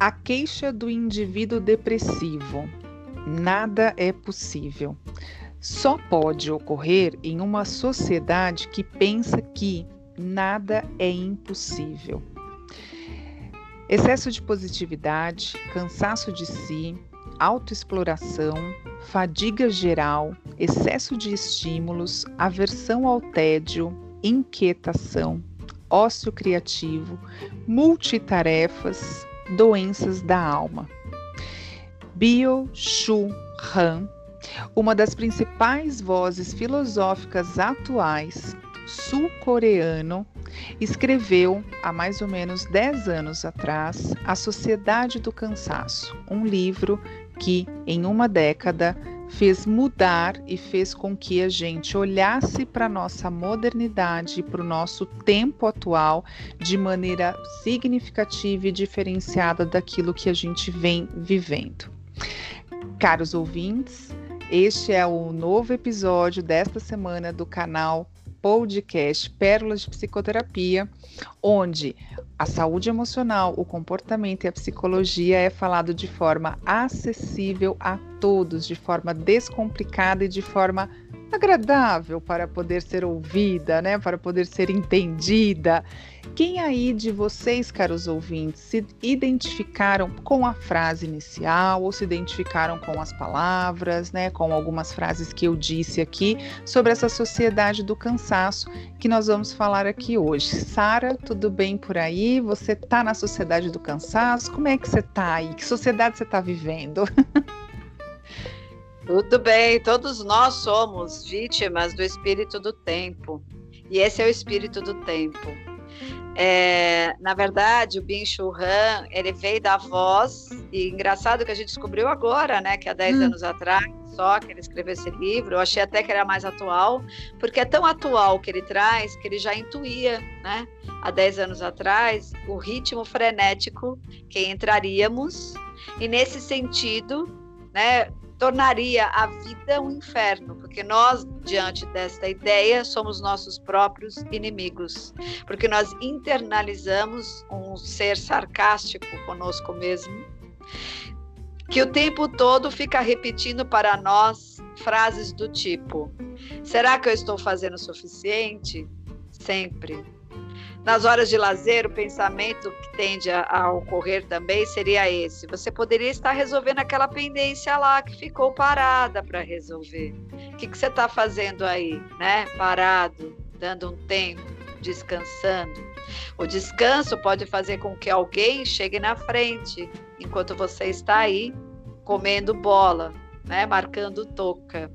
A queixa do indivíduo depressivo. Nada é possível. Só pode ocorrer em uma sociedade que pensa que nada é impossível. Excesso de positividade, cansaço de si, autoexploração, fadiga geral, excesso de estímulos, aversão ao tédio, inquietação, ócio criativo, multitarefas, doenças da alma. Bio Shu Han, uma das principais vozes filosóficas atuais, sul-coreano, escreveu há mais ou menos 10 anos atrás A Sociedade do Cansaço, um livro que, em uma década, fez mudar e fez com que a gente olhasse para a nossa modernidade, para o nosso tempo atual, de maneira significativa e diferenciada daquilo que a gente vem vivendo. Caros ouvintes, este é o novo episódio desta semana do canal podcast Pérolas de Psicoterapia, onde a saúde emocional, o comportamento e a psicologia é falado de forma acessível a todos, de forma descomplicada e de forma agradável para poder ser ouvida, né, para poder ser entendida. Quem aí de vocês, caros ouvintes, se identificaram com a frase inicial ou se identificaram com as palavras, né, com algumas frases que eu disse aqui sobre essa sociedade do cansaço que nós vamos falar aqui hoje. Sara, tudo bem por aí? Você tá na sociedade do cansaço? Como é que você tá aí? Que sociedade você está vivendo? Tudo bem, todos nós somos vítimas do espírito do tempo. E esse é o espírito do tempo. É, na verdade, o Bin Han, ele veio da voz, e engraçado que a gente descobriu agora, né, que há 10 hum. anos atrás, só que ele escreveu esse livro, eu achei até que era mais atual, porque é tão atual que ele traz, que ele já intuía, né, há 10 anos atrás, o ritmo frenético que entraríamos, e nesse sentido, né, tornaria a vida um inferno, porque nós, diante desta ideia, somos nossos próprios inimigos, porque nós internalizamos um ser sarcástico conosco mesmo, que o tempo todo fica repetindo para nós frases do tipo: será que eu estou fazendo o suficiente? Sempre nas horas de lazer, o pensamento que tende a, a, ocorrer também seria esse: você poderia estar resolvendo aquela pendência lá que ficou parada para resolver. O que, que você está fazendo aí, né? Parado, dando um tempo, descansando. O descanso pode fazer com que alguém chegue na frente enquanto você está aí comendo bola, né? Marcando toca.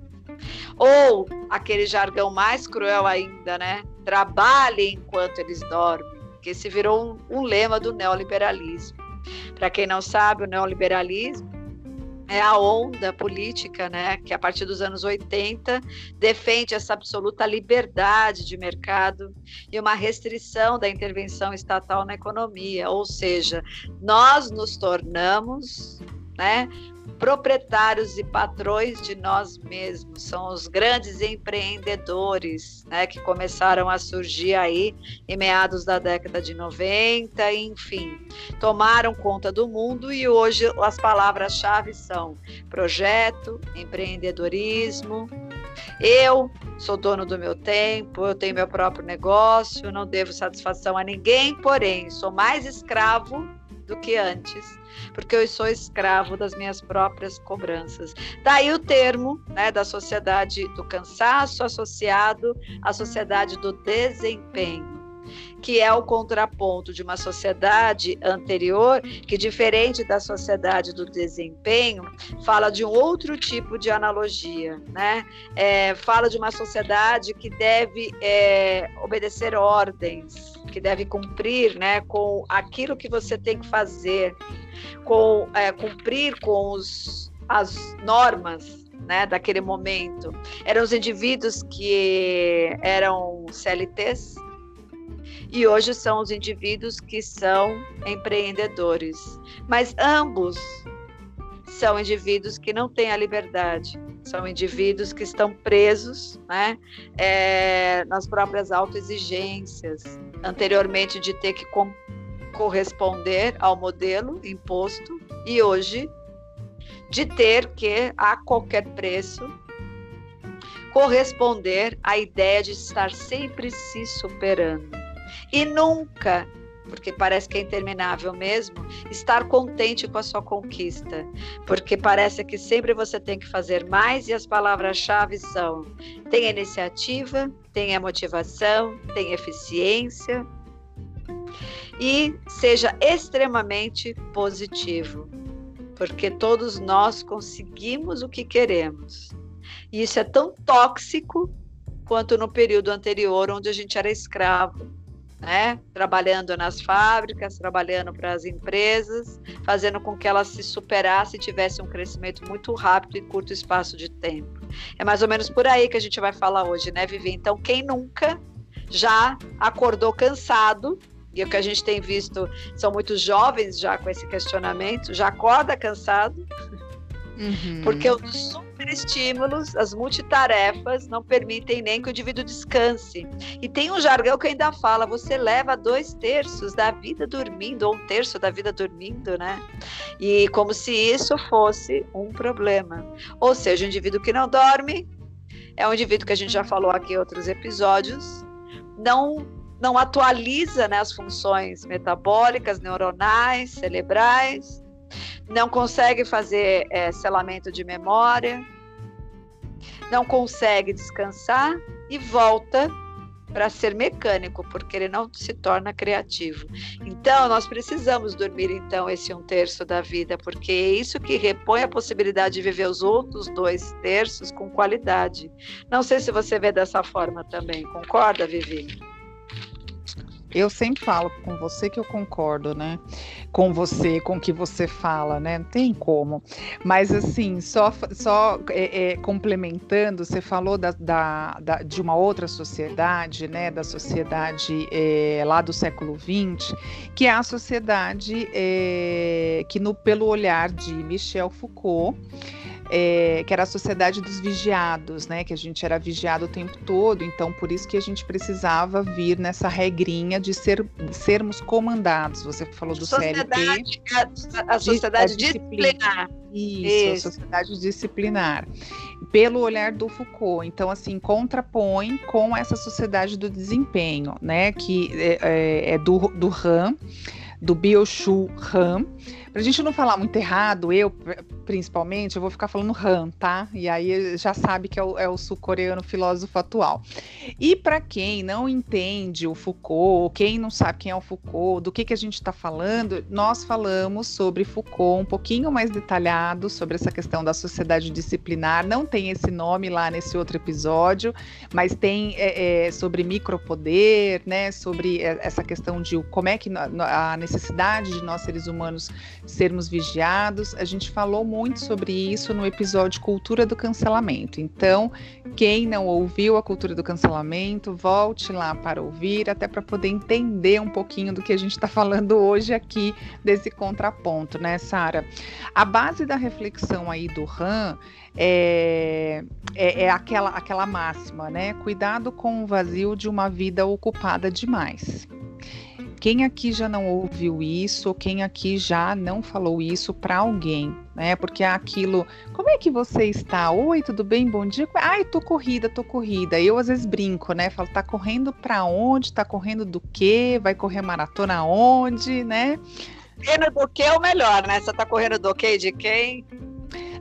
Ou aquele jargão mais cruel ainda, né? Trabalhem enquanto eles dormem, que esse virou um, um lema do neoliberalismo. Para quem não sabe, o neoliberalismo é a onda política, né, que a partir dos anos 80 defende essa absoluta liberdade de mercado e uma restrição da intervenção estatal na economia, ou seja, nós nos tornamos, né, proprietários e patrões de nós mesmos, são os grandes empreendedores né, que começaram a surgir aí em meados da década de 90, enfim, tomaram conta do mundo e hoje as palavras-chave são projeto, empreendedorismo. Eu sou dono do meu tempo, eu tenho meu próprio negócio, não devo satisfação a ninguém, porém, sou mais escravo do que antes porque eu sou escravo das minhas próprias cobranças. Daí o termo né, da sociedade do cansaço associado à sociedade do desempenho que é o contraponto de uma sociedade anterior, que, diferente da sociedade do desempenho, fala de um outro tipo de analogia, né? É, fala de uma sociedade que deve é, obedecer ordens, que deve cumprir né, com aquilo que você tem que fazer, com é, cumprir com os, as normas né, daquele momento. Eram os indivíduos que eram CLTs, e hoje são os indivíduos que são empreendedores. Mas ambos são indivíduos que não têm a liberdade, são indivíduos que estão presos né, é, nas próprias autoexigências, anteriormente de ter que corresponder ao modelo imposto. E hoje de ter que, a qualquer preço, corresponder à ideia de estar sempre se superando e nunca porque parece que é interminável mesmo, estar contente com a sua conquista, porque parece que sempre você tem que fazer mais e as palavras-chave são: tem iniciativa, tem a motivação, tem eficiência. E seja extremamente positivo, porque todos nós conseguimos o que queremos. E isso é tão tóxico quanto no período anterior, onde a gente era escravo né? Trabalhando nas fábricas, trabalhando para as empresas, fazendo com que elas se superassem e tivessem um crescimento muito rápido em curto espaço de tempo. É mais ou menos por aí que a gente vai falar hoje, né, Vivi? Então, quem nunca já acordou cansado, e o que a gente tem visto são muitos jovens já com esse questionamento, já acorda cansado, uhum. porque os estímulos, as multitarefas não permitem nem que o indivíduo descanse. E tem um jargão que ainda fala: você leva dois terços da vida dormindo, ou um terço da vida dormindo, né? E como se isso fosse um problema. Ou seja, o indivíduo que não dorme é um indivíduo que a gente já falou aqui em outros episódios, não não atualiza né, as funções metabólicas, neuronais, cerebrais, não consegue fazer é, selamento de memória, não consegue descansar e volta para ser mecânico, porque ele não se torna criativo. Então, nós precisamos dormir, então, esse um terço da vida, porque é isso que repõe a possibilidade de viver os outros dois terços com qualidade. Não sei se você vê dessa forma também. Concorda, Vivi? Eu sempre falo com você que eu concordo, né? Com você, com o que você fala, né? Não tem como. Mas assim, só, só é, é, complementando, você falou da, da, da, de uma outra sociedade, né? Da sociedade é, lá do século XX, que é a sociedade é, que, no, pelo olhar de Michel Foucault, é, que era a sociedade dos vigiados, né? Que a gente era vigiado o tempo todo, então por isso que a gente precisava vir nessa regrinha de ser, sermos comandados. Você falou do sociedade, CLT. A, a sociedade de, a disciplinar. Isso, isso, a sociedade disciplinar. Pelo olhar do Foucault. Então, assim, contrapõe com essa sociedade do desempenho, né? Que é, é, é do, do Han, do Bioshu Han Pra gente não falar muito errado, eu principalmente, eu vou ficar falando Han, tá? E aí já sabe que é o, é o sul-coreano filósofo atual. E para quem não entende o Foucault, quem não sabe quem é o Foucault, do que, que a gente está falando, nós falamos sobre Foucault um pouquinho mais detalhado, sobre essa questão da sociedade disciplinar. Não tem esse nome lá nesse outro episódio, mas tem é, é, sobre micropoder, né? Sobre essa questão de como é que a necessidade de nós seres humanos sermos vigiados. A gente falou muito sobre isso no episódio Cultura do Cancelamento. Então, quem não ouviu a cultura do cancelamento, volte lá para ouvir, até para poder entender um pouquinho do que a gente está falando hoje aqui desse contraponto, né, Sara? A base da reflexão aí do Han é, é, é, aquela, aquela máxima, né? Cuidado com o vazio de uma vida ocupada demais. Quem aqui já não ouviu isso? Quem aqui já não falou isso para alguém? Né? Porque é aquilo, como é que você está? Oi, tudo bem? Bom dia. Ai, tô corrida, tô corrida. Eu às vezes brinco, né? Falo, tá correndo para onde? Tá correndo do quê? Vai correr maratona onde, né? Correndo do que é o melhor, né? Você tá correndo do quê? De quem?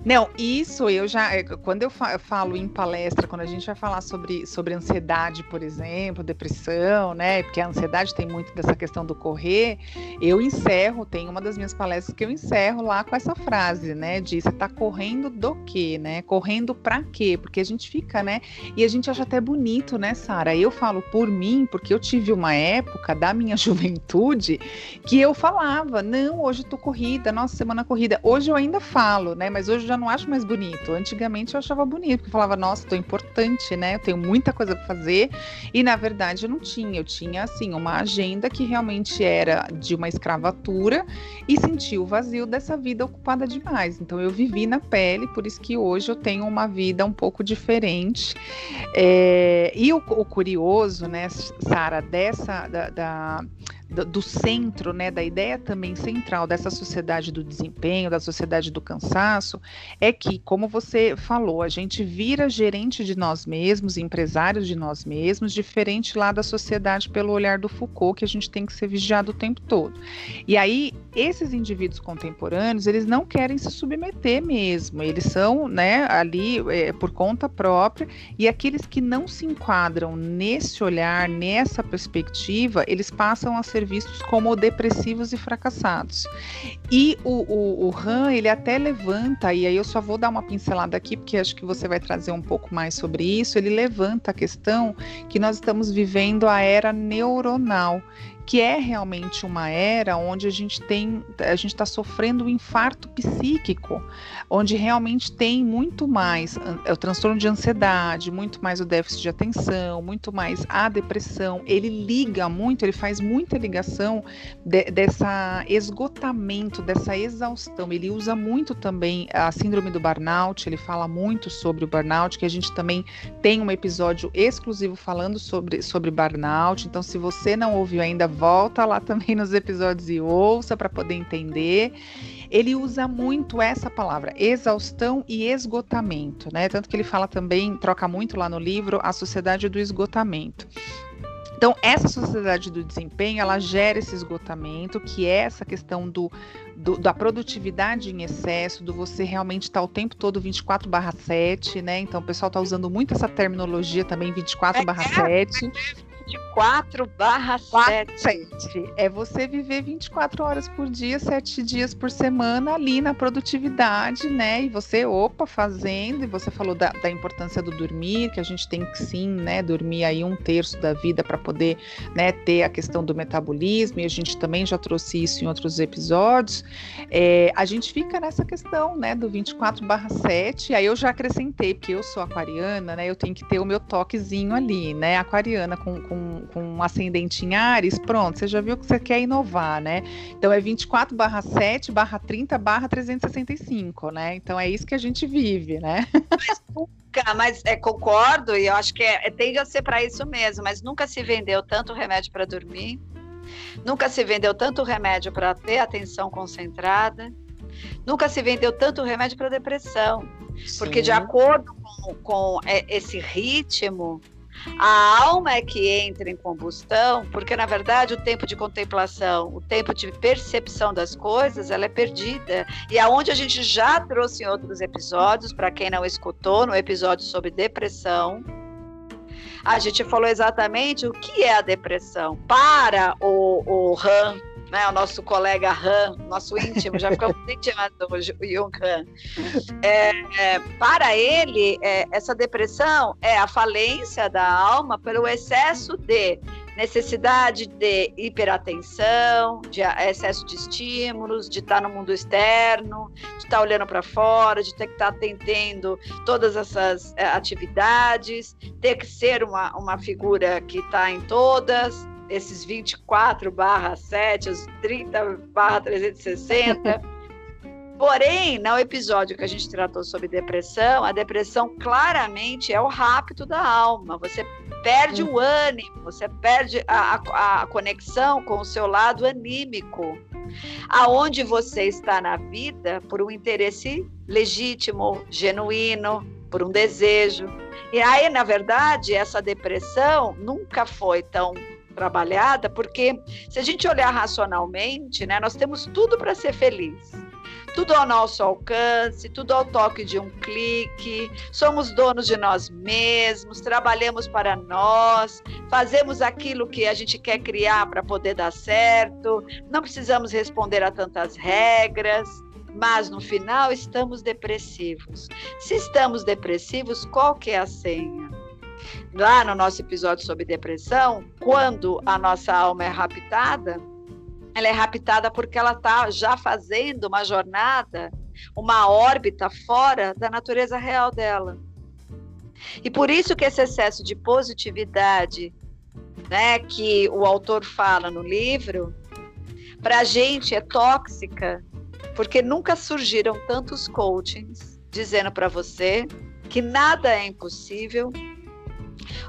Não, isso eu já. É, quando eu falo em palestra, quando a gente vai falar sobre, sobre ansiedade, por exemplo, depressão, né? Porque a ansiedade tem muito dessa questão do correr, eu encerro, tem uma das minhas palestras que eu encerro lá com essa frase, né? De você tá correndo do quê, né? Correndo para quê? Porque a gente fica, né? E a gente acha até bonito, né, Sara? Eu falo por mim, porque eu tive uma época da minha juventude que eu falava, não, hoje tô corrida, nossa, semana corrida. Hoje eu ainda falo, né? Mas hoje já não acho mais bonito. Antigamente eu achava bonito, porque eu falava, nossa, tô importante, né? Eu tenho muita coisa para fazer. E na verdade eu não tinha. Eu tinha, assim, uma agenda que realmente era de uma escravatura e senti o vazio dessa vida ocupada demais. Então eu vivi na pele, por isso que hoje eu tenho uma vida um pouco diferente. É... E o, o, curioso, né, Sara, dessa. da, da do, centro, né, da ideia também central dessa sociedade do desempenho, da sociedade do cansaço, é que, como você falou, a gente vira gerente de nós mesmos, empresários de nós mesmos, diferente lá da sociedade pelo olhar do Foucault, que a gente tem que ser vigiado o tempo todo. E aí, esses indivíduos contemporâneos, eles não querem se submeter mesmo, eles são, né, ali é, por conta própria, e aqueles que não se enquadram nesse olhar, nessa perspectiva, eles passam a ser vistos como depressivos e fracassados. E o, o, o Han, ele até levanta, e aí eu só vou dar uma pincelada aqui, porque acho que você vai trazer um pouco mais sobre isso, ele levanta a questão que nós estamos vivendo a era neuronal que é realmente uma era onde a gente tem, a gente está sofrendo um infarto psíquico, onde realmente tem muito mais é o transtorno de ansiedade, muito mais o déficit de atenção, muito mais a depressão. Ele liga muito, ele faz muita ligação de, dessa esgotamento, dessa exaustão. Ele usa muito também a síndrome do burnout, ele fala muito sobre o burnout, que a gente também tem um episódio exclusivo falando sobre, sobre burnout. Então, se você não ouviu ainda, volta lá também nos episódios e ouça para poder entender. Ele usa muito essa palavra, exaustão e esgotamento, né? Tanto que ele fala também, troca muito lá no livro, a sociedade do esgotamento. Então, essa sociedade do desempenho, ela gera esse esgotamento, que é essa questão do, do da produtividade em excesso, do você realmente estar tá o tempo todo 24 barra 7, né? Então, o pessoal está usando muito essa terminologia também, 24 barra 7. 24 barra 7. É você viver 24 horas por dia, 7 dias por semana ali na produtividade, né? E você, opa, fazendo, e você falou da, da importância do dormir, que a gente tem que sim, né, dormir aí um terço da vida para poder, né, ter a questão do metabolismo, e a gente também já trouxe isso em outros episódios. É, a gente fica nessa questão, né, do 24 barra 7, aí eu já acrescentei, porque eu sou aquariana, né, eu tenho que ter o meu toquezinho ali, né, aquariana com, com com, com um ascendente em Ares, pronto, você já viu que você quer inovar, né? Então é 24 barra 7 barra 30 barra 365, né? Então é isso que a gente vive, né? Mas nunca, mas é, concordo, e eu acho que é, é tende a ser para isso mesmo, mas nunca se vendeu tanto remédio para dormir, nunca se vendeu tanto remédio para ter atenção concentrada, nunca se vendeu tanto remédio para depressão. Sim. Porque de acordo com, com é, esse ritmo, a alma é que entra em combustão, porque na verdade o tempo de contemplação, o tempo de percepção das coisas, ela é perdida. E aonde a gente já trouxe em outros episódios, para quem não escutou, no episódio sobre depressão, a gente falou exatamente o que é a depressão. Para o, o Han, né, o nosso colega Han, nosso íntimo, já ficamos íntimos do Jung Han. É, é, para ele, é, essa depressão é a falência da alma pelo excesso de necessidade de hiperatenção, de excesso de estímulos, de estar no mundo externo, de estar olhando para fora, de ter que estar atendendo todas essas é, atividades, ter que ser uma, uma figura que está em todas, esses 24 barra 7, os 30 barra 360. Porém, no episódio que a gente tratou sobre depressão, a depressão claramente é o rapto da alma. Você perde o ânimo, você perde a, a, a conexão com o seu lado anímico. Aonde você está na vida por um interesse legítimo, genuíno, por um desejo. E aí, na verdade, essa depressão nunca foi tão trabalhada, porque se a gente olhar racionalmente, né, nós temos tudo para ser feliz. Tudo ao nosso alcance, tudo ao toque de um clique, somos donos de nós mesmos, trabalhamos para nós, fazemos aquilo que a gente quer criar para poder dar certo, não precisamos responder a tantas regras, mas no final estamos depressivos. Se estamos depressivos, qual que é a senha? Lá no nosso episódio sobre depressão, quando a nossa alma é raptada, ela é raptada porque ela está já fazendo uma jornada, uma órbita fora da natureza real dela. E por isso que esse excesso de positividade, né, que o autor fala no livro, para a gente é tóxica, porque nunca surgiram tantos coachings dizendo para você que nada é impossível,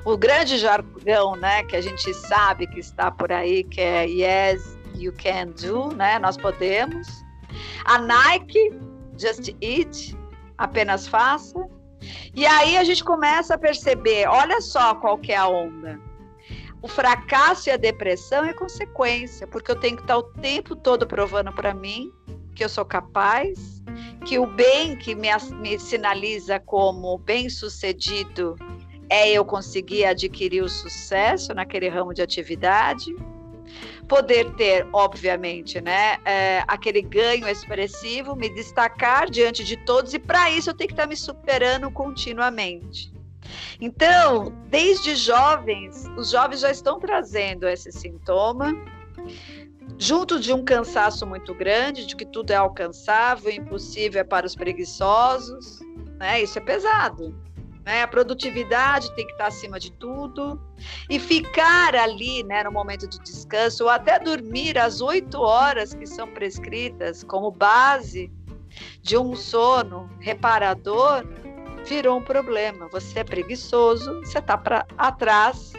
o grande jargão, né, que a gente sabe que está por aí, que é yes, you can do, né? Nós podemos. A Nike, just eat, apenas faça. E aí a gente começa a perceber, olha só qual que é a onda. O fracasso e a depressão é consequência, porque eu tenho que estar o tempo todo provando para mim que eu sou capaz, que o bem que me, me sinaliza como bem-sucedido é eu conseguir adquirir o sucesso naquele ramo de atividade poder ter, obviamente, né, é, aquele ganho expressivo, me destacar diante de todos, e para isso eu tenho que estar me superando continuamente. Então, desde jovens, os jovens já estão trazendo esse sintoma, junto de um cansaço muito grande, de que tudo é alcançável, impossível é para os preguiçosos, né? Isso é pesado. Né? A produtividade tem que estar acima de tudo. E ficar ali né, no momento de descanso, ou até dormir as oito horas que são prescritas como base de um sono reparador, virou um problema. Você é preguiçoso, você está para atrás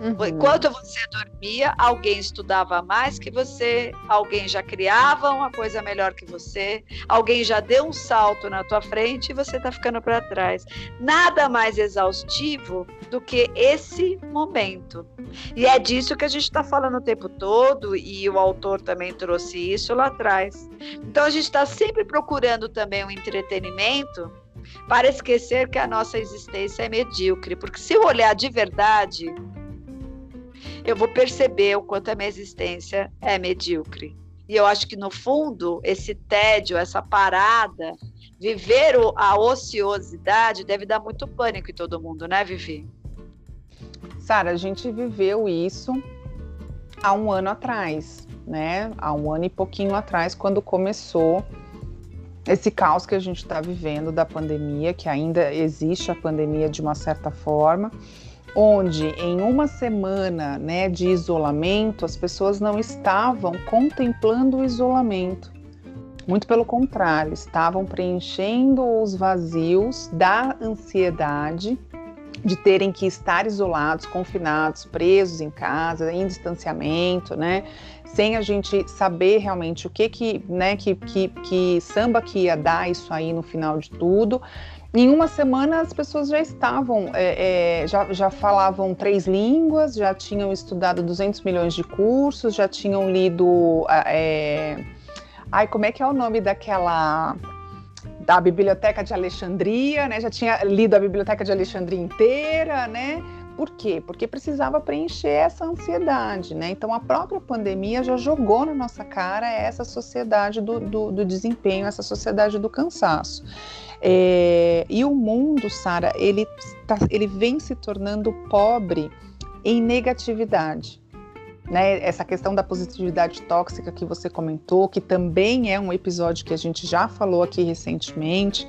Uhum. Enquanto você dormia, alguém estudava mais que você, alguém já criava uma coisa melhor que você, alguém já deu um salto na tua frente e você está ficando para trás. Nada mais exaustivo do que esse momento. E é disso que a gente está falando o tempo todo, e o autor também trouxe isso lá atrás. Então a gente está sempre procurando também um entretenimento para esquecer que a nossa existência é medíocre, porque se eu olhar de verdade eu vou perceber o quanto a minha existência é medíocre. E eu acho que, no fundo, esse tédio, essa parada, viver a ociosidade deve dar muito pânico em todo mundo, né, Vivi? Sara, a gente viveu isso há um ano atrás, né? Há um ano e pouquinho atrás, quando começou esse caos que a gente está vivendo da pandemia, que ainda existe a pandemia de uma certa forma onde em uma semana né, de isolamento as pessoas não estavam contemplando o isolamento. Muito pelo contrário, estavam preenchendo os vazios da ansiedade de terem que estar isolados, confinados, presos em casa, em distanciamento, né? Sem a gente saber realmente o que que, né, que, que, que samba que ia dar isso aí no final de tudo. Em uma semana as pessoas já estavam, é, é, já, já falavam três línguas, já tinham estudado 200 milhões de cursos, já tinham lido. É, ai, como é que é o nome daquela. da Biblioteca de Alexandria, né? Já tinha lido a Biblioteca de Alexandria inteira, né? Por quê? Porque precisava preencher essa ansiedade, né? Então a própria pandemia já jogou na nossa cara essa sociedade do, do, do desempenho, essa sociedade do cansaço. É, e o mundo, Sara, ele, tá, ele vem se tornando pobre em negatividade. Né, essa questão da positividade tóxica que você comentou, que também é um episódio que a gente já falou aqui recentemente,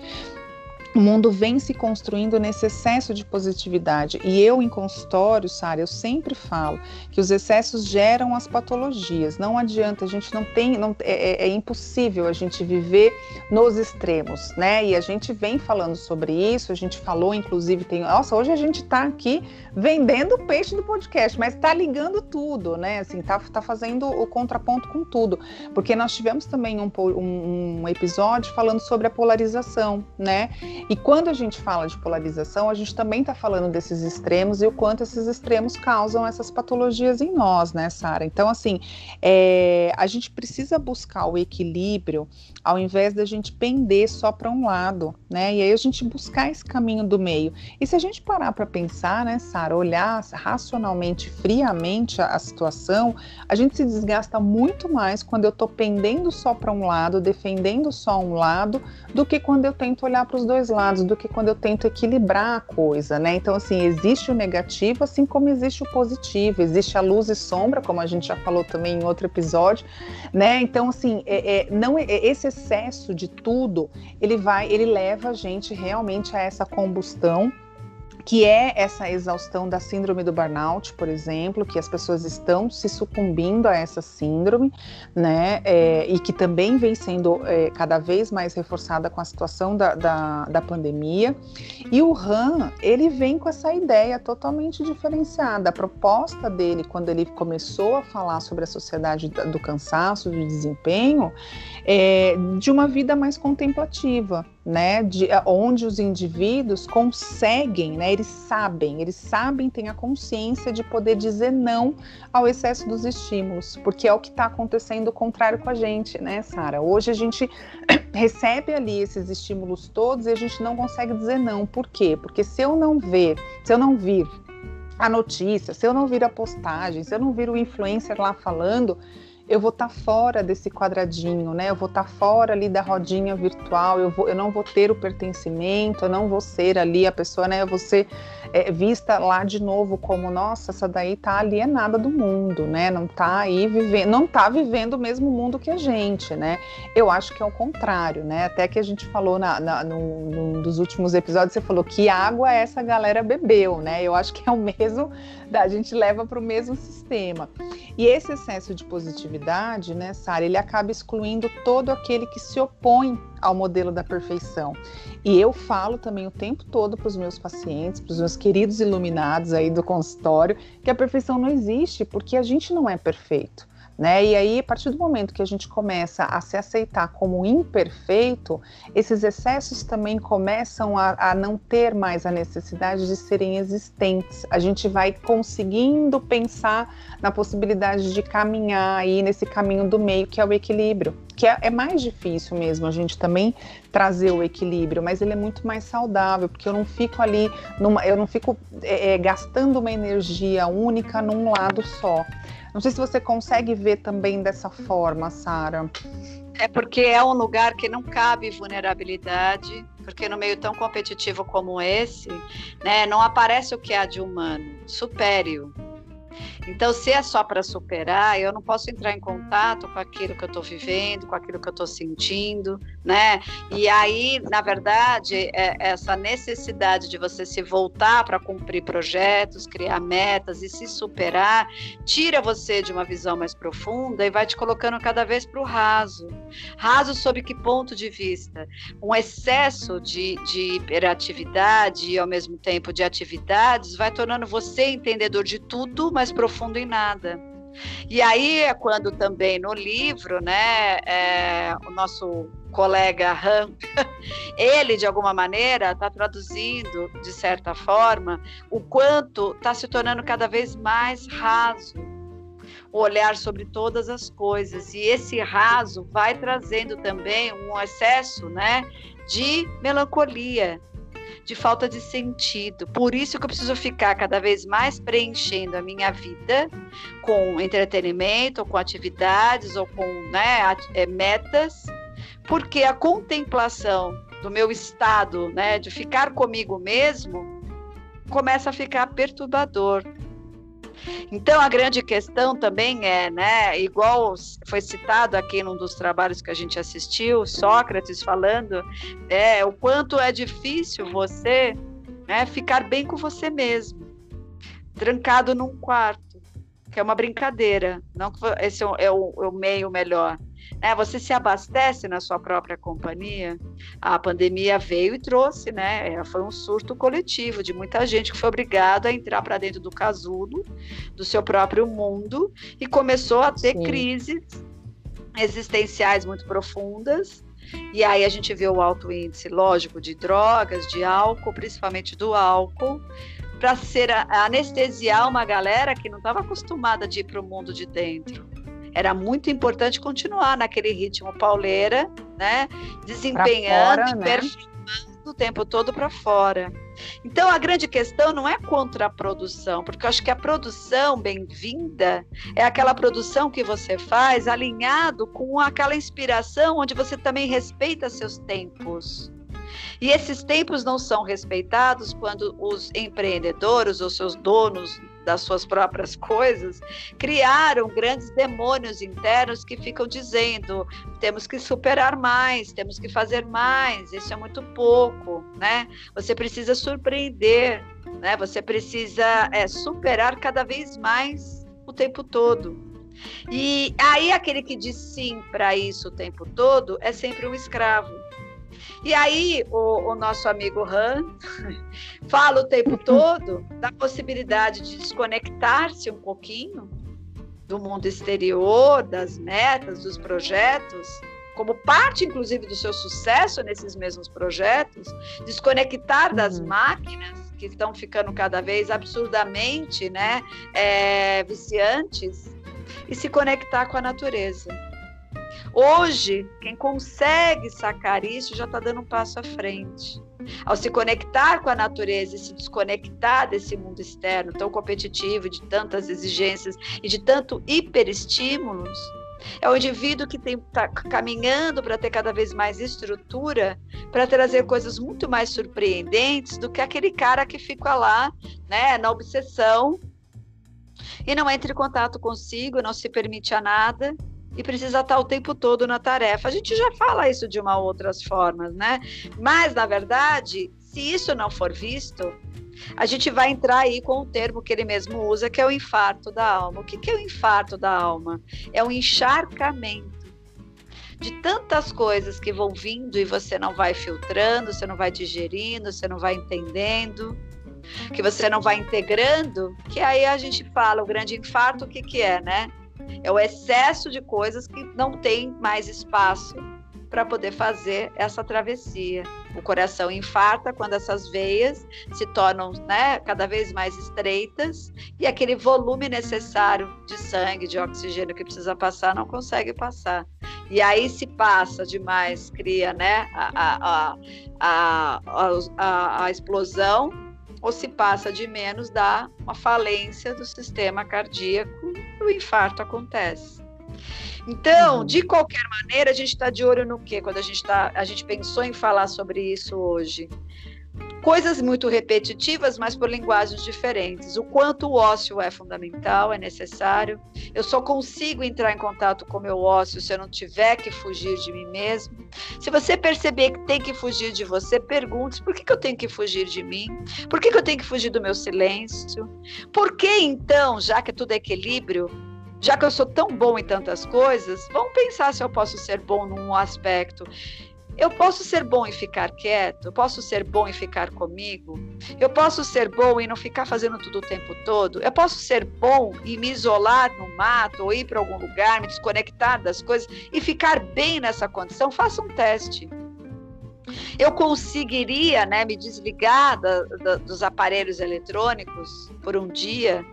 o mundo vem se construindo nesse excesso de positividade. E eu, em consultório, Sara, eu sempre falo que os excessos geram as patologias. Não adianta, a gente não tem, não, é, é, é impossível a gente viver nos extremos, né? E a gente vem falando sobre isso, a gente falou, inclusive, tem. Nossa, hoje a gente está aqui vendendo o peixe do podcast, mas está ligando tudo, né? Assim, tá, tá fazendo o contraponto com tudo. Porque nós tivemos também um, um, um episódio falando sobre a polarização, né? E quando a gente fala de polarização, a gente também está falando desses extremos e o quanto esses extremos causam essas patologias em nós, né, Sara? Então, assim, é, a gente precisa buscar o equilíbrio ao invés da gente pender só para um lado, né? E aí a gente buscar esse caminho do meio. E se a gente parar para pensar, né, Sara, olhar racionalmente, friamente a, a, situação, a gente se desgasta muito mais quando eu estou pendendo só para um lado, defendendo só um lado, do que quando eu tento olhar para os dois lados, do que quando eu tento equilibrar a coisa, né? Então, assim, existe o negativo, assim como existe o positivo, existe a luz e sombra, como a gente já falou também em outro episódio, né? Então, assim, é, é não é, esse excesso de tudo, ele vai, ele leva a gente realmente a essa combustão que é essa exaustão da síndrome do burnout, por exemplo, que as pessoas estão se sucumbindo a essa síndrome, né, é, e que também vem sendo é, cada vez mais reforçada com a situação da, da, da, pandemia. E o Han, ele vem com essa ideia totalmente diferenciada. A proposta dele, quando ele começou a falar sobre a sociedade do cansaço, do desempenho, é de uma vida mais contemplativa, né, de, onde os indivíduos conseguem, né, eles sabem, eles sabem, têm a consciência de poder dizer não ao excesso dos estímulos, porque é o que está acontecendo o contrário com a gente, né, Sara? Hoje a gente recebe ali esses estímulos todos e a gente não consegue dizer não. Por quê? Porque se eu não ver, se eu não vir a notícia, se eu não vir a postagem, se eu não vir o influencer lá falando, eu vou estar tá fora desse quadradinho, né? Eu vou estar tá fora ali da rodinha virtual, eu, vou, eu não vou ter o pertencimento, eu não vou ser ali a pessoa, né? Eu vou ser é, vista lá de novo como, nossa, essa daí tá alienada do mundo, né? Não tá aí vivendo, não tá vivendo o mesmo mundo que a gente, né? Eu acho que é o contrário, né? Até que a gente falou na, na, no, num dos últimos episódios, você falou que água essa galera bebeu, né? Eu acho que é o mesmo, a gente leva para o mesmo sistema. E esse excesso de positividade, né, Sara, ele acaba excluindo todo aquele que se opõe ao modelo da perfeição. E eu falo também o tempo todo para os meus pacientes, para os meus queridos iluminados aí do consultório, que a perfeição não existe, porque a gente não é perfeito. Né? E aí, a partir do momento que a gente começa a se aceitar como imperfeito, esses excessos também começam a, a, não ter mais a necessidade de serem existentes. A gente vai conseguindo pensar na possibilidade de caminhar aí nesse caminho do meio, que é o equilíbrio, que é, é mais difícil mesmo a gente também trazer o equilíbrio, mas ele é muito mais saudável, porque eu não fico ali, numa, eu não fico é, é gastando uma energia única num lado só. Não sei se você consegue ver também dessa forma, Sara. É porque é um lugar que não cabe vulnerabilidade, porque no meio tão competitivo como esse, né, não aparece o que há de humano. Supere-o. Então, se é só para superar, eu não posso entrar em contato com aquilo que eu estou vivendo, com aquilo que eu estou sentindo, né? E aí, na verdade, é essa necessidade de você se voltar para cumprir projetos, criar metas e se superar, tira você de uma visão mais profunda e vai te colocando cada vez para o raso. Raso sob que ponto de vista? Um excesso de, de hiperatividade e, ao mesmo tempo, de atividades vai tornando você entendedor de tudo, mas profundo em nada. E aí é quando também no livro, né, é, o nosso colega Han, ele de alguma maneira está traduzindo, de certa forma, o quanto está se tornando cada vez mais raso o olhar sobre todas as coisas. E esse raso vai trazendo também um excesso né, de melancolia, de falta de sentido. Por isso que eu preciso ficar cada vez mais preenchendo a minha vida com entretenimento, ou com atividades, ou com né, é, metas, porque a contemplação do meu estado, né, de ficar comigo mesmo, começa a ficar perturbador. Então a grande questão também é, né, igual foi citado aqui num dos trabalhos que a gente assistiu, Sócrates falando, é o quanto é difícil você né, ficar bem com você mesmo, trancado num quarto, que é uma brincadeira, não esse é o, é o meio melhor. É, você se abastece na sua própria companhia. A pandemia veio e trouxe, né? É, foi um surto coletivo de muita gente que foi obrigada a entrar para dentro do casulo, do seu próprio mundo, e começou a ter Sim. crises existenciais muito profundas. E aí a gente vê o alto índice, lógico, de drogas, de álcool, principalmente do álcool, para ser anestesiar uma galera que não estava acostumada de ir para o mundo de dentro era muito importante continuar naquele ritmo pauleira, né? Desempenhando, fora, né? o tempo todo para fora. Então a grande questão não é contra a produção, porque eu acho que a produção bem-vinda é aquela produção que você faz alinhado com aquela inspiração onde você também respeita seus tempos. E esses tempos não são respeitados quando os empreendedores, ou seus donos das suas próprias coisas, criaram grandes demônios internos que ficam dizendo: temos que superar mais, temos que fazer mais, isso é muito pouco, né? Você precisa surpreender. né? Você precisa é, superar cada vez mais o tempo todo. E aí aquele que diz sim para isso o tempo todo é sempre um escravo. E aí o, o nosso amigo Han fala o tempo todo da possibilidade de desconectar-se um pouquinho do mundo exterior, das metas, dos projetos, como parte, inclusive, do seu sucesso nesses mesmos projetos, desconectar das uhum. máquinas que estão ficando cada vez absurdamente né, é, viciantes e se conectar com a natureza. Hoje, quem consegue sacar isso já está dando um passo à frente. Ao se conectar com a natureza e se desconectar desse mundo externo tão competitivo, de tantas exigências e de tanto hiperestímulos, é o indivíduo que está caminhando para ter cada vez mais estrutura para trazer coisas muito mais surpreendentes do que aquele cara que fica lá, né, na obsessão e não entra em contato consigo, não se permite a nada e precisa estar o tempo todo na tarefa. A gente já fala isso de uma outras formas, né? Mas na verdade, se isso não for visto, a gente vai entrar aí com o termo que ele mesmo usa, que é o infarto da alma. O que, é o infarto da alma? É um encharcamento de tantas coisas que vão vindo e você não vai filtrando, você não vai digerindo, você não vai entendendo, que você não vai integrando, que aí a gente fala o grande infarto, o que, que é, né? É o excesso de coisas que não tem mais espaço para poder fazer essa travessia. O coração infarta quando essas veias se tornam né, cada vez mais estreitas e aquele volume necessário de sangue, de oxigênio que precisa passar, não consegue passar. E aí se passa demais, cria né, a, a, a, a, a explosão, ou se passa de menos, dá uma falência do sistema cardíaco e o infarto acontece. Então, uhum. de qualquer maneira, a gente está de olho no quê? Quando a gente, tá, a gente pensou em falar sobre isso hoje. Coisas muito repetitivas, mas por linguagens diferentes. O quanto o ócio é fundamental, é necessário. Eu só consigo entrar em contato com o meu ócio se eu não tiver que fugir de mim mesmo. Se você perceber que tem que fugir de você, pergunte: por que, que eu tenho que fugir de mim? Por que, que eu tenho que fugir do meu silêncio? Por que então, já que tudo é equilíbrio, já que eu sou tão bom em tantas coisas, vamos pensar se eu posso ser bom num aspecto. Eu posso ser bom em ficar quieto, eu posso ser bom em ficar comigo, eu posso ser bom em não ficar fazendo tudo o tempo todo, eu posso ser bom em me isolar no mato ou ir para algum lugar, me desconectar das coisas e ficar bem nessa condição. Faça um teste. Eu conseguiria né, me desligar da, da, dos aparelhos eletrônicos por um dia,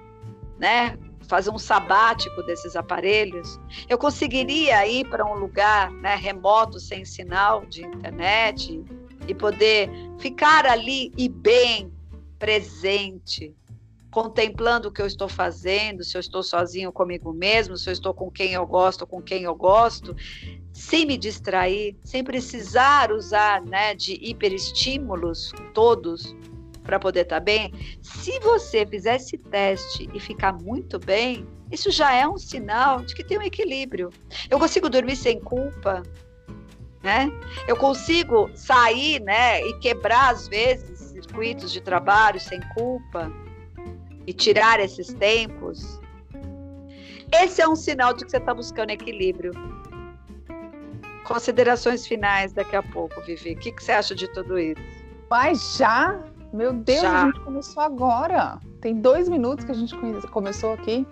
né, fazer um sabático desses aparelhos, eu conseguiria ir para um lugar né, remoto, sem sinal de internet, e poder ficar ali e bem presente, contemplando o que eu estou fazendo, se eu estou sozinho comigo mesmo, se eu estou com quem eu gosto, com quem eu gosto, sem me distrair, sem precisar usar né, de hiperestímulos todos para poder estar tá bem, se você fizer esse teste e ficar muito bem, isso já é um sinal de que tem um equilíbrio. Eu consigo dormir sem culpa, né? Eu consigo sair, né, e quebrar às vezes circuitos de trabalho sem culpa e tirar esses tempos. Esse é um sinal de que você está buscando equilíbrio. Considerações finais daqui a pouco, Vivi. O que, que você acha de tudo isso? Mas já meu Deus, Já. a gente começou agora. Tem dois minutos que a gente começou aqui.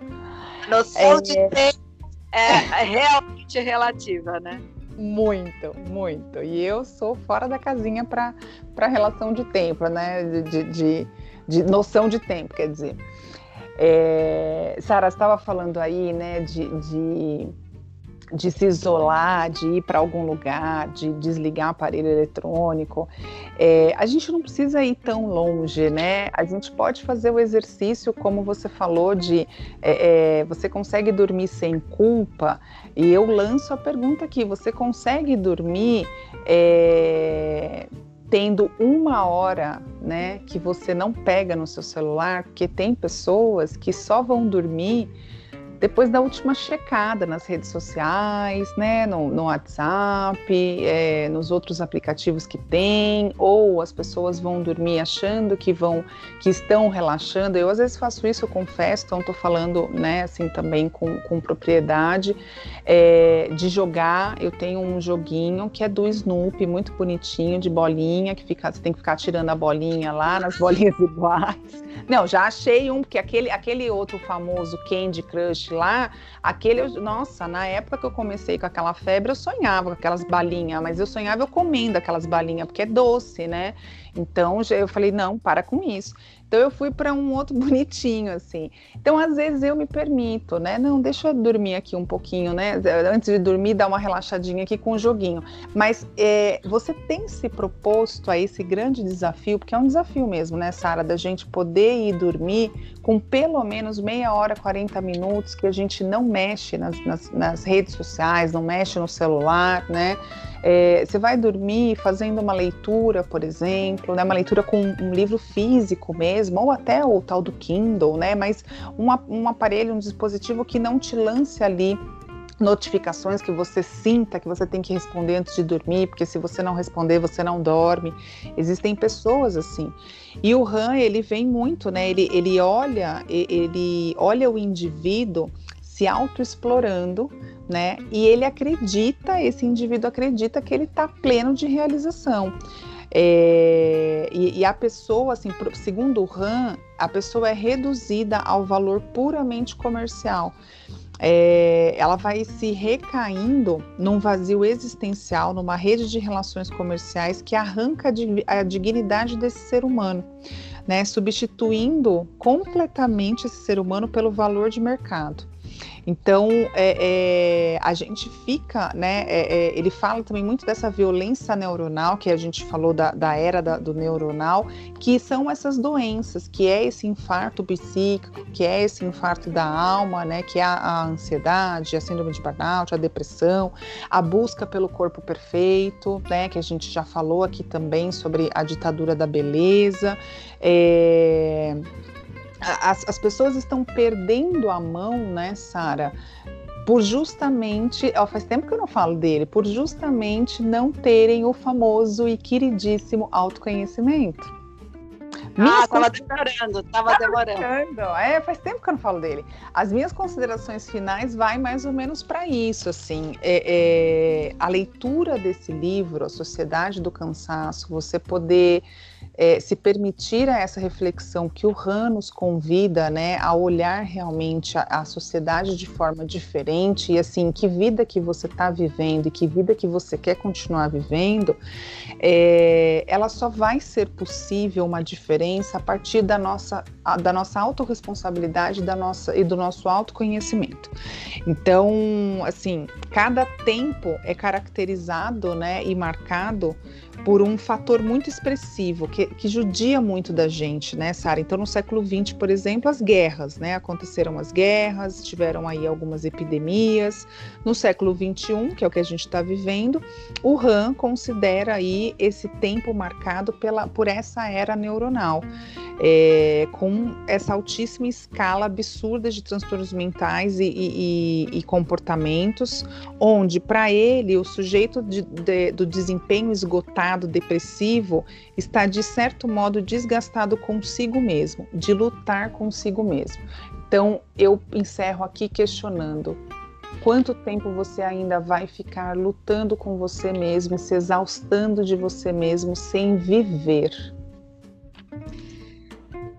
Noção é... de tempo é realmente relativa, né? Muito, muito. E eu sou fora da casinha para relação de tempo, né? De, de, de, noção de tempo, quer dizer. É, Sara, estava falando aí, né, de, de de se isolar, de ir para algum lugar, de desligar aparelho eletrônico. É, a gente não precisa ir tão longe, né? A gente pode fazer o exercício, como você falou, de é, é, você consegue dormir sem culpa. E eu lanço a pergunta aqui: você consegue dormir? É, tendo uma hora, né, que você não pega no seu celular, porque tem pessoas que só vão dormir depois da última checada nas redes sociais, né, no, no WhatsApp, é, nos outros aplicativos que tem, ou as pessoas vão dormir achando que vão, que estão relaxando. Eu às vezes faço isso, eu confesso, então estou falando, né, assim também com, com propriedade, é, de jogar. Eu tenho um joguinho que é do Snoopy, muito bonitinho, de bolinha, que fica, você tem que ficar tirando a bolinha lá nas bolinhas iguais. Não, já achei um, porque aquele, aquele outro famoso Candy Crush lá, aquele, nossa, na época que eu comecei com aquela febre, eu sonhava com aquelas balinhas, mas eu sonhava eu comendo aquelas balinhas, porque é doce, né? Então eu falei, não, para com isso. Então eu fui para um outro bonitinho, assim. Então, às vezes, eu me permito, né? Não, deixa eu dormir aqui um pouquinho, né? Antes de dormir, dar uma relaxadinha aqui com o joguinho. Mas é, você tem se proposto a esse grande desafio, porque é um desafio mesmo, né, Sara, da gente poder ir dormir com pelo menos meia hora, 40 minutos, que a gente não mexe nas, nas, nas redes sociais, não mexe no celular, né? É, você vai dormir fazendo uma leitura, por exemplo, né, uma leitura com um livro físico mesmo, ou até o tal do Kindle, né, mas um, um aparelho, um dispositivo que não te lance ali notificações que você sinta que você tem que responder antes de dormir, porque se você não responder, você não dorme. Existem pessoas assim. E o Han, ele vem muito, né? Ele, ele olha, ele olha o indivíduo se autoexplorando, né? E ele acredita, esse indivíduo acredita que ele está pleno de realização. É, e, e, a pessoa, assim, segundo o RAM, a pessoa é reduzida ao valor puramente comercial. É, ela vai se recaindo num vazio existencial, numa rede de relações comerciais que arranca a dignidade desse ser humano, né, substituindo completamente esse ser humano pelo valor de mercado. Então, é, é, a gente fica, né? É, é, ele fala também muito dessa violência neuronal, que a gente falou da, da era da, do neuronal, que são essas doenças, que é esse infarto psíquico, que é esse infarto da alma, né? Que é a, a ansiedade, a síndrome de burnout, a depressão, a busca pelo corpo perfeito, né? Que a gente já falou aqui também sobre a ditadura da beleza. É, as, as pessoas estão perdendo a mão, né, Sara? Por justamente, ó, faz tempo que eu não falo dele, por justamente não terem o famoso e queridíssimo autoconhecimento. Ah, estava demorando, estava demorando. É, faz tempo que eu não falo dele. As minhas considerações finais vai mais ou menos para isso, assim. É, é, a leitura desse livro, A Sociedade do Cansaço, você poder é, se permitir a essa reflexão que o Han nos convida, né, a olhar realmente a, a sociedade de forma diferente e assim, que vida que você está vivendo e que vida que você quer continuar vivendo, é, ela só vai ser possível uma diferença a partir da nossa, da nossa autorresponsabilidade da nossa, e do nosso autoconhecimento. Então, assim, cada tempo é caracterizado né, e marcado por um fator muito expressivo que, que judia muito da gente, né, Sara? Então, no século XX, por exemplo, as guerras, né? Aconteceram as guerras, tiveram aí algumas epidemias. No século XXI, que é o que a gente está vivendo, o RAM considera aí esse tempo marcado pela, por essa era neuronal, é, com essa altíssima escala absurda de transtornos mentais e, e, e comportamentos, onde para ele o sujeito de, de, do desempenho esgotado, depressivo, está de certo modo desgastado consigo mesmo, de lutar consigo mesmo. Então eu encerro aqui questionando Quanto tempo você ainda vai ficar lutando com você mesmo, se exaustando de você mesmo sem viver?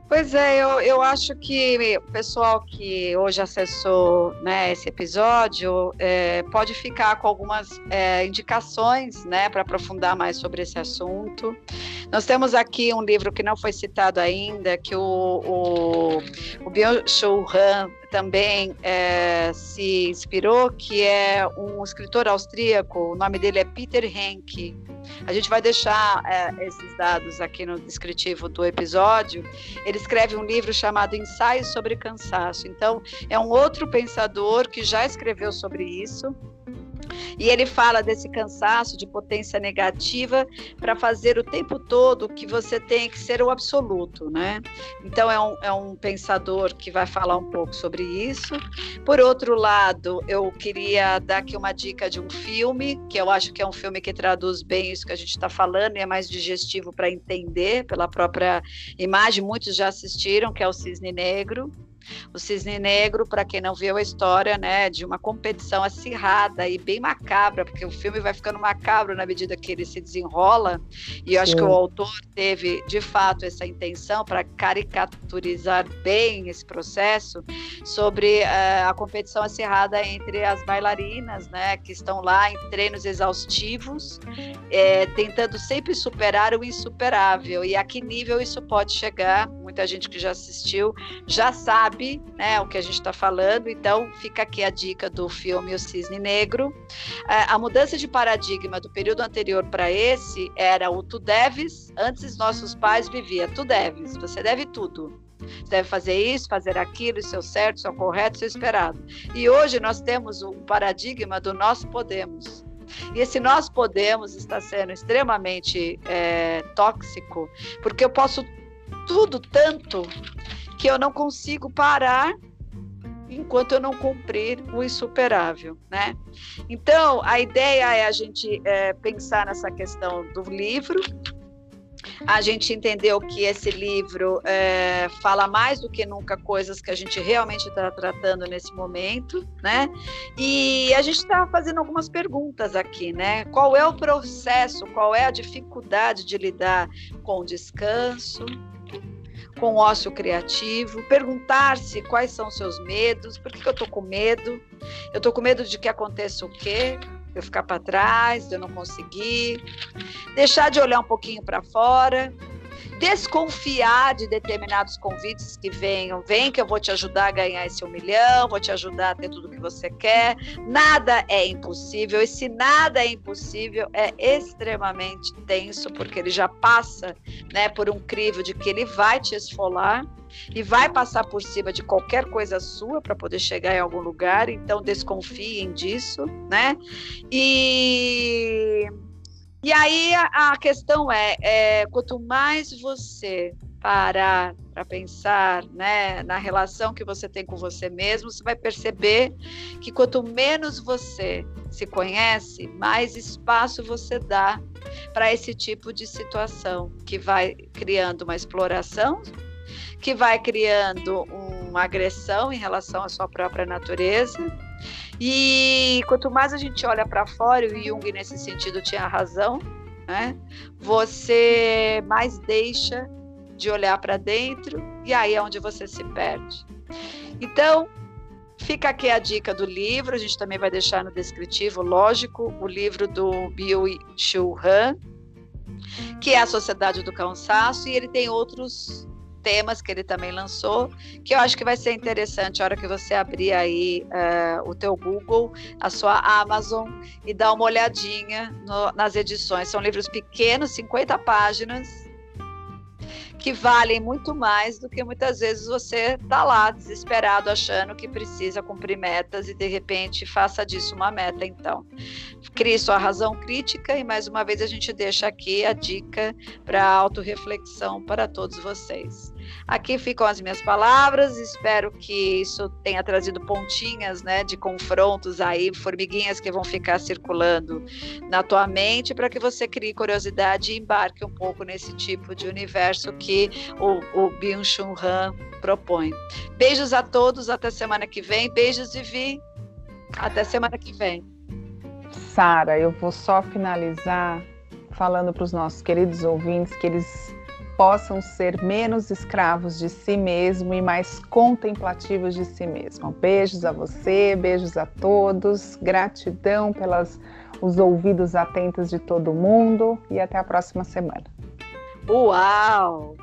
Pois é, eu, eu acho que o pessoal que hoje acessou né, esse episódio é, pode ficar com algumas é, indicações né, para aprofundar mais sobre esse assunto. Nós temos aqui um livro que não foi citado ainda, que o, o, o Byung-Chul também é, se inspirou, que é um escritor austríaco, o nome dele é Peter Henke. A gente vai deixar é, esses dados aqui no descritivo do episódio. Ele escreve um livro chamado Ensaios sobre Cansaço. Então, é um outro pensador que já escreveu sobre isso E ele fala desse cansaço de potência negativa para fazer o tempo todo que você tem que ser o absoluto, né? Então é um, é um pensador que vai falar um pouco sobre isso. Por outro lado, eu queria dar aqui uma dica de um filme, que eu acho que é um filme que traduz bem isso que a gente está falando e é mais digestivo para entender pela própria imagem. Muitos já assistiram, que é o Cisne Negro. O Cisne Negro, para quem não viu a história, né, de uma competição acirrada e bem macabra, porque o filme vai ficando macabro na medida que ele se desenrola, e eu acho Sim. que o autor teve, de fato, essa intenção para caricaturizar bem esse processo sobre uh, a competição acirrada entre as bailarinas, né, que estão lá em treinos exaustivos, é, tentando sempre superar o insuperável, e a que nível isso pode chegar, muita gente que já assistiu já sabe sabe né, o que a gente está falando, então fica aqui a dica do filme O Cisne Negro. É, a mudança de paradigma do período anterior para esse era o tu deves, antes nossos pais viviam, tu deves, você deve tudo. Você deve fazer isso, fazer aquilo, isso é o certo, isso é o correto, isso é o esperado. E hoje nós temos o paradigma do nós podemos. E esse nós podemos está sendo extremamente é, tóxico, porque eu posso tudo tanto que eu não consigo parar enquanto eu não cumprir o insuperável, né? Então, a ideia é a gente é, pensar nessa questão do livro, a gente entendeu que esse livro é, fala mais do que nunca coisas que a gente realmente está tratando nesse momento, né? E a gente está fazendo algumas perguntas aqui, né? Qual é o processo, qual é a dificuldade de lidar com o descanso, com ócio criativo, perguntar-se quais são os seus medos, por que, que eu estou com medo? Eu estou com medo de que aconteça o quê? Eu ficar para trás, de eu não conseguir, deixar de olhar um pouquinho para fora, desconfiar de determinados convites que venham. Vem que eu vou te ajudar a ganhar esse um milhão, vou te ajudar a ter tudo que você quer. Nada é impossível. Esse nada é impossível é extremamente tenso, porque ele já passa né, por um crivo de que ele vai te esfolar e vai passar por cima de qualquer coisa sua para poder chegar em algum lugar. Então desconfiem disso, né? E e aí a, a questão é, é, quanto mais você parar para pensar né, na relação que você tem com você mesmo, você vai perceber que quanto menos você se conhece, mais espaço você dá para esse tipo de situação, que vai criando uma exploração, que vai criando uma agressão em relação à sua própria natureza e quanto mais a gente olha para fora, o Jung nesse sentido tinha razão, né? Você mais deixa de olhar para dentro e aí é onde você se perde. Então, fica aqui a dica do livro, a gente também vai deixar no descritivo, lógico, o livro do Bill Shu Han, que é a Sociedade do Cansaço, e ele tem outros temas que ele também lançou, que eu acho que vai ser interessante a hora que você abrir aí uh, o teu Google, a sua Amazon e dar uma olhadinha no, nas edições. São livros pequenos, 50 páginas, que valem muito mais do que muitas vezes você está lá desesperado achando que precisa cumprir metas e de repente faça disso uma meta então. Crie sua razão crítica e mais uma vez a gente deixa aqui a dica para autorreflexão para todos vocês. Aqui ficam as minhas palavras, espero que isso tenha trazido pontinhas né, de confrontos aí, formiguinhas que vão ficar circulando na tua mente para que você crie curiosidade e embarque um pouco nesse tipo de universo que o, o Byung-Chun Han propõe. Beijos a todos, até semana que vem. Beijos, Vivi. Até semana que vem. Sara, eu vou só finalizar falando para os nossos queridos ouvintes que eles possam ser menos escravos de si mesmo e mais contemplativos de si mesmo. Beijos a você, beijos a todos, gratidão pelos os ouvidos atentos de todo mundo e até a próxima semana. Uau!